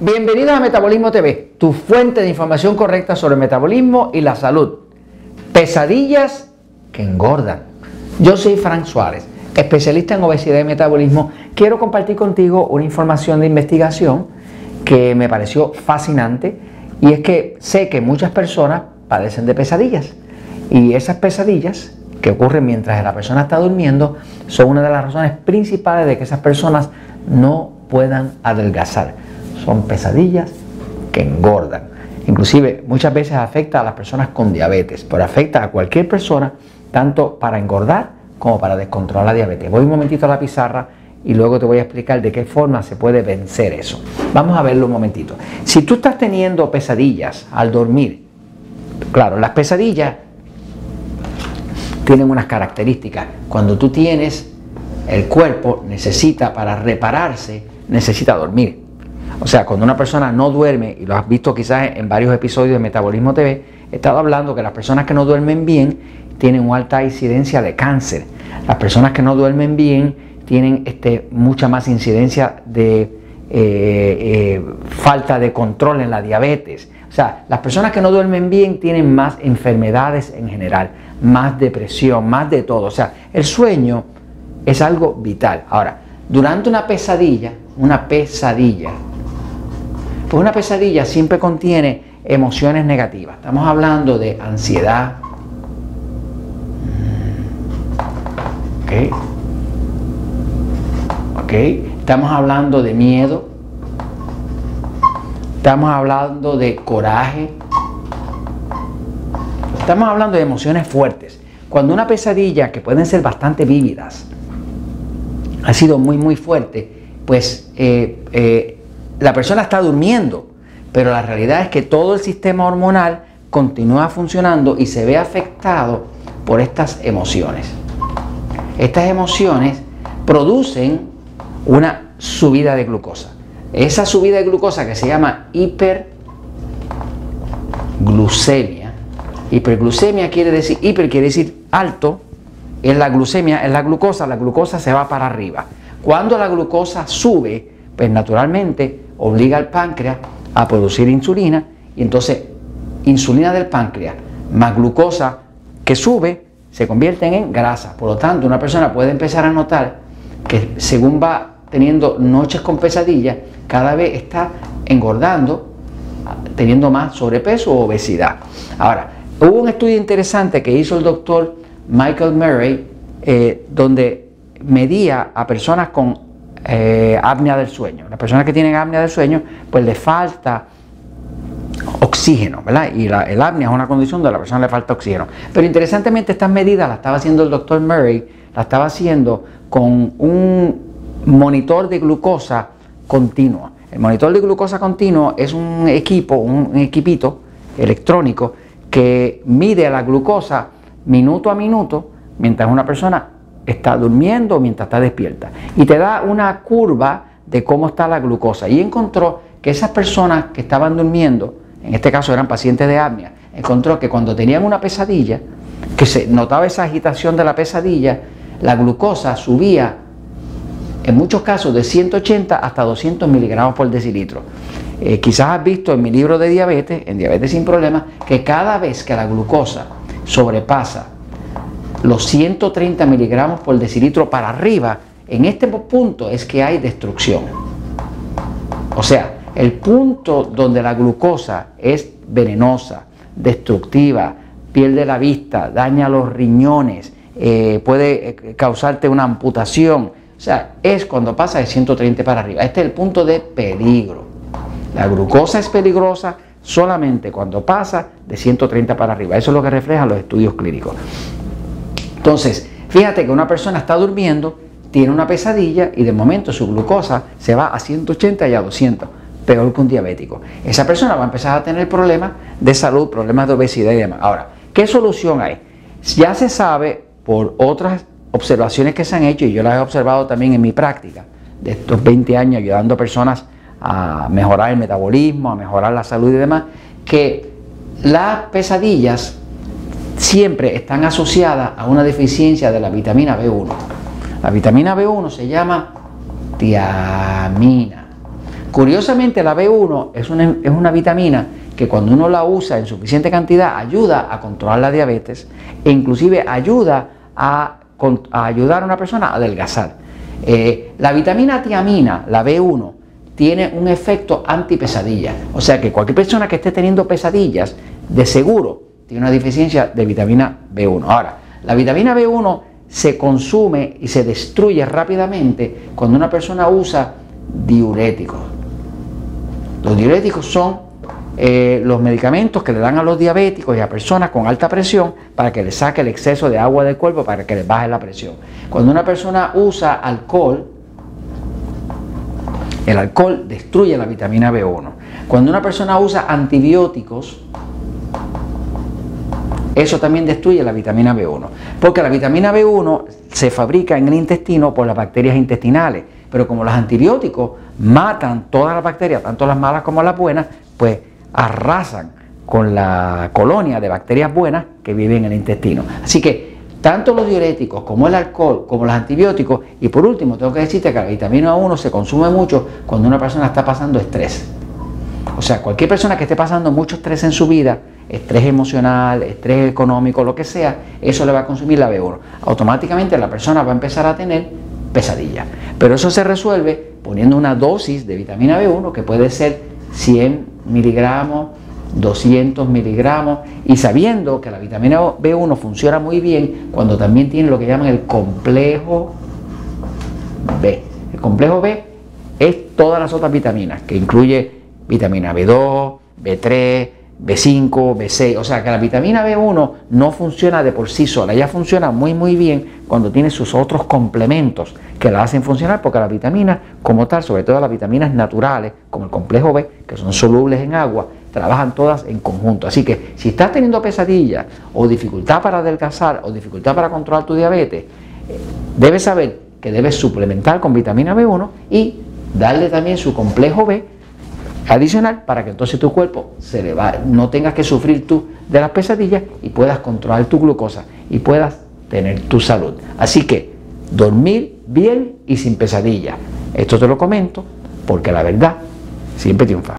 Bienvenidos a Metabolismo TV, tu fuente de información correcta sobre metabolismo y la salud. Pesadillas que engordan. Yo soy Frank Suárez, especialista en obesidad y metabolismo. Quiero compartir contigo una información de investigación que me pareció fascinante y es que sé que muchas personas padecen de pesadillas y esas pesadillas que ocurren mientras la persona está durmiendo son una de las razones principales de que esas personas no puedan adelgazar. Son pesadillas que engordan. Inclusive muchas veces afecta a las personas con diabetes, pero afecta a cualquier persona tanto para engordar como para descontrolar la diabetes. Voy un momentito a la pizarra y luego te voy a explicar de qué forma se puede vencer eso. Vamos a verlo un momentito. Si tú estás teniendo pesadillas al dormir, claro, las pesadillas tienen unas características. Cuando tú tienes el cuerpo necesita para repararse, necesita dormir. O sea, cuando una persona no duerme, y lo has visto quizás en varios episodios de Metabolismo TV, he estado hablando que las personas que no duermen bien tienen una alta incidencia de cáncer. Las personas que no duermen bien tienen este, mucha más incidencia de eh, eh, falta de control en la diabetes. O sea, las personas que no duermen bien tienen más enfermedades en general, más depresión, más de todo. O sea, el sueño es algo vital. Ahora, durante una pesadilla, una pesadilla, pues una pesadilla siempre contiene emociones negativas. Estamos hablando de ansiedad. ¿Ok? ¿Ok? Estamos hablando de miedo. Estamos hablando de coraje. Estamos hablando de emociones fuertes. Cuando una pesadilla, que pueden ser bastante vívidas, ha sido muy, muy fuerte, pues eh, eh, la persona está durmiendo, pero la realidad es que todo el sistema hormonal continúa funcionando y se ve afectado por estas emociones. Estas emociones producen una subida de glucosa. Esa subida de glucosa que se llama hiperglucemia. Hiperglucemia quiere decir, hiper quiere decir alto es la glucemia, es la glucosa, la glucosa se va para arriba. Cuando la glucosa sube, pues naturalmente obliga al páncreas a producir insulina y entonces insulina del páncreas más glucosa que sube se convierten en grasa. Por lo tanto, una persona puede empezar a notar que según va teniendo noches con pesadillas, cada vez está engordando, teniendo más sobrepeso o obesidad. Ahora, hubo un estudio interesante que hizo el doctor Michael Murray, eh, donde medía a personas con eh, apnea del sueño. Las personas que tienen apnea del sueño, pues le falta oxígeno, ¿verdad? Y la, el apnea es una condición donde a la persona le falta oxígeno. Pero interesantemente estas medidas las estaba haciendo el doctor Murray, la estaba haciendo con un monitor de glucosa continuo. El monitor de glucosa continuo es un equipo, un equipito electrónico que mide la glucosa minuto a minuto mientras una persona está durmiendo mientras está despierta. Y te da una curva de cómo está la glucosa. Y encontró que esas personas que estaban durmiendo, en este caso eran pacientes de apnea, encontró que cuando tenían una pesadilla, que se notaba esa agitación de la pesadilla, la glucosa subía en muchos casos de 180 hasta 200 miligramos por decilitro. Eh, quizás has visto en mi libro de diabetes, en Diabetes sin Problemas, que cada vez que la glucosa sobrepasa los 130 miligramos por decilitro para arriba, en este punto es que hay destrucción. O sea, el punto donde la glucosa es venenosa, destructiva, pierde la vista, daña los riñones, eh, puede eh, causarte una amputación. O sea, es cuando pasa de 130 para arriba. Este es el punto de peligro. La glucosa es peligrosa solamente cuando pasa de 130 para arriba. Eso es lo que reflejan los estudios clínicos. Entonces, fíjate que una persona está durmiendo, tiene una pesadilla y de momento su glucosa se va a 180 y a 200, peor que un diabético. Esa persona va a empezar a tener problemas de salud, problemas de obesidad y demás. Ahora, ¿qué solución hay? Ya se sabe por otras observaciones que se han hecho y yo las he observado también en mi práctica de estos 20 años ayudando a personas a mejorar el metabolismo, a mejorar la salud y demás, que las pesadillas siempre están asociadas a una deficiencia de la vitamina B1. La vitamina B1 se llama tiamina. Curiosamente la B1 es una, es una vitamina que cuando uno la usa en suficiente cantidad ayuda a controlar la diabetes e inclusive ayuda a, ayudar a una persona a adelgazar. Eh, la vitamina tiamina, la B1, tiene un efecto antipesadilla. O sea que cualquier persona que esté teniendo pesadillas, de seguro tiene una deficiencia de vitamina B1. Ahora, la vitamina B1 se consume y se destruye rápidamente cuando una persona usa diuréticos. Los diuréticos son eh, los medicamentos que le dan a los diabéticos y a personas con alta presión para que le saque el exceso de agua del cuerpo para que les baje la presión. Cuando una persona usa alcohol, el alcohol destruye la vitamina B1. Cuando una persona usa antibióticos, eso también destruye la vitamina B1. Porque la vitamina B1 se fabrica en el intestino por las bacterias intestinales. Pero como los antibióticos matan todas las bacterias, tanto las malas como las buenas, pues arrasan con la colonia de bacterias buenas que viven en el intestino. Así que tanto los diuréticos como el alcohol, como los antibióticos, y por último tengo que decirte que la vitamina A1 se consume mucho cuando una persona está pasando estrés. O sea, cualquier persona que esté pasando mucho estrés en su vida, estrés emocional, estrés económico, lo que sea, eso le va a consumir la B1. Automáticamente la persona va a empezar a tener pesadilla. Pero eso se resuelve poniendo una dosis de vitamina B1 que puede ser 100 miligramos, 200 miligramos y sabiendo que la vitamina B1 funciona muy bien cuando también tiene lo que llaman el complejo B. El complejo B es todas las otras vitaminas que incluye vitamina B2, B3, B5, B6, o sea que la vitamina B1 no funciona de por sí sola, ella funciona muy muy bien cuando tiene sus otros complementos que la hacen funcionar porque las vitaminas como tal, sobre todo las vitaminas naturales como el complejo B, que son solubles en agua, trabajan todas en conjunto. Así que si estás teniendo pesadillas o dificultad para adelgazar o dificultad para controlar tu diabetes, debes saber que debes suplementar con vitamina B1 y darle también su complejo B adicional para que entonces tu cuerpo se le va, no tengas que sufrir tú de las pesadillas y puedas controlar tu glucosa y puedas tener tu salud. Así que dormir bien y sin pesadillas. Esto te lo comento porque la verdad siempre triunfa.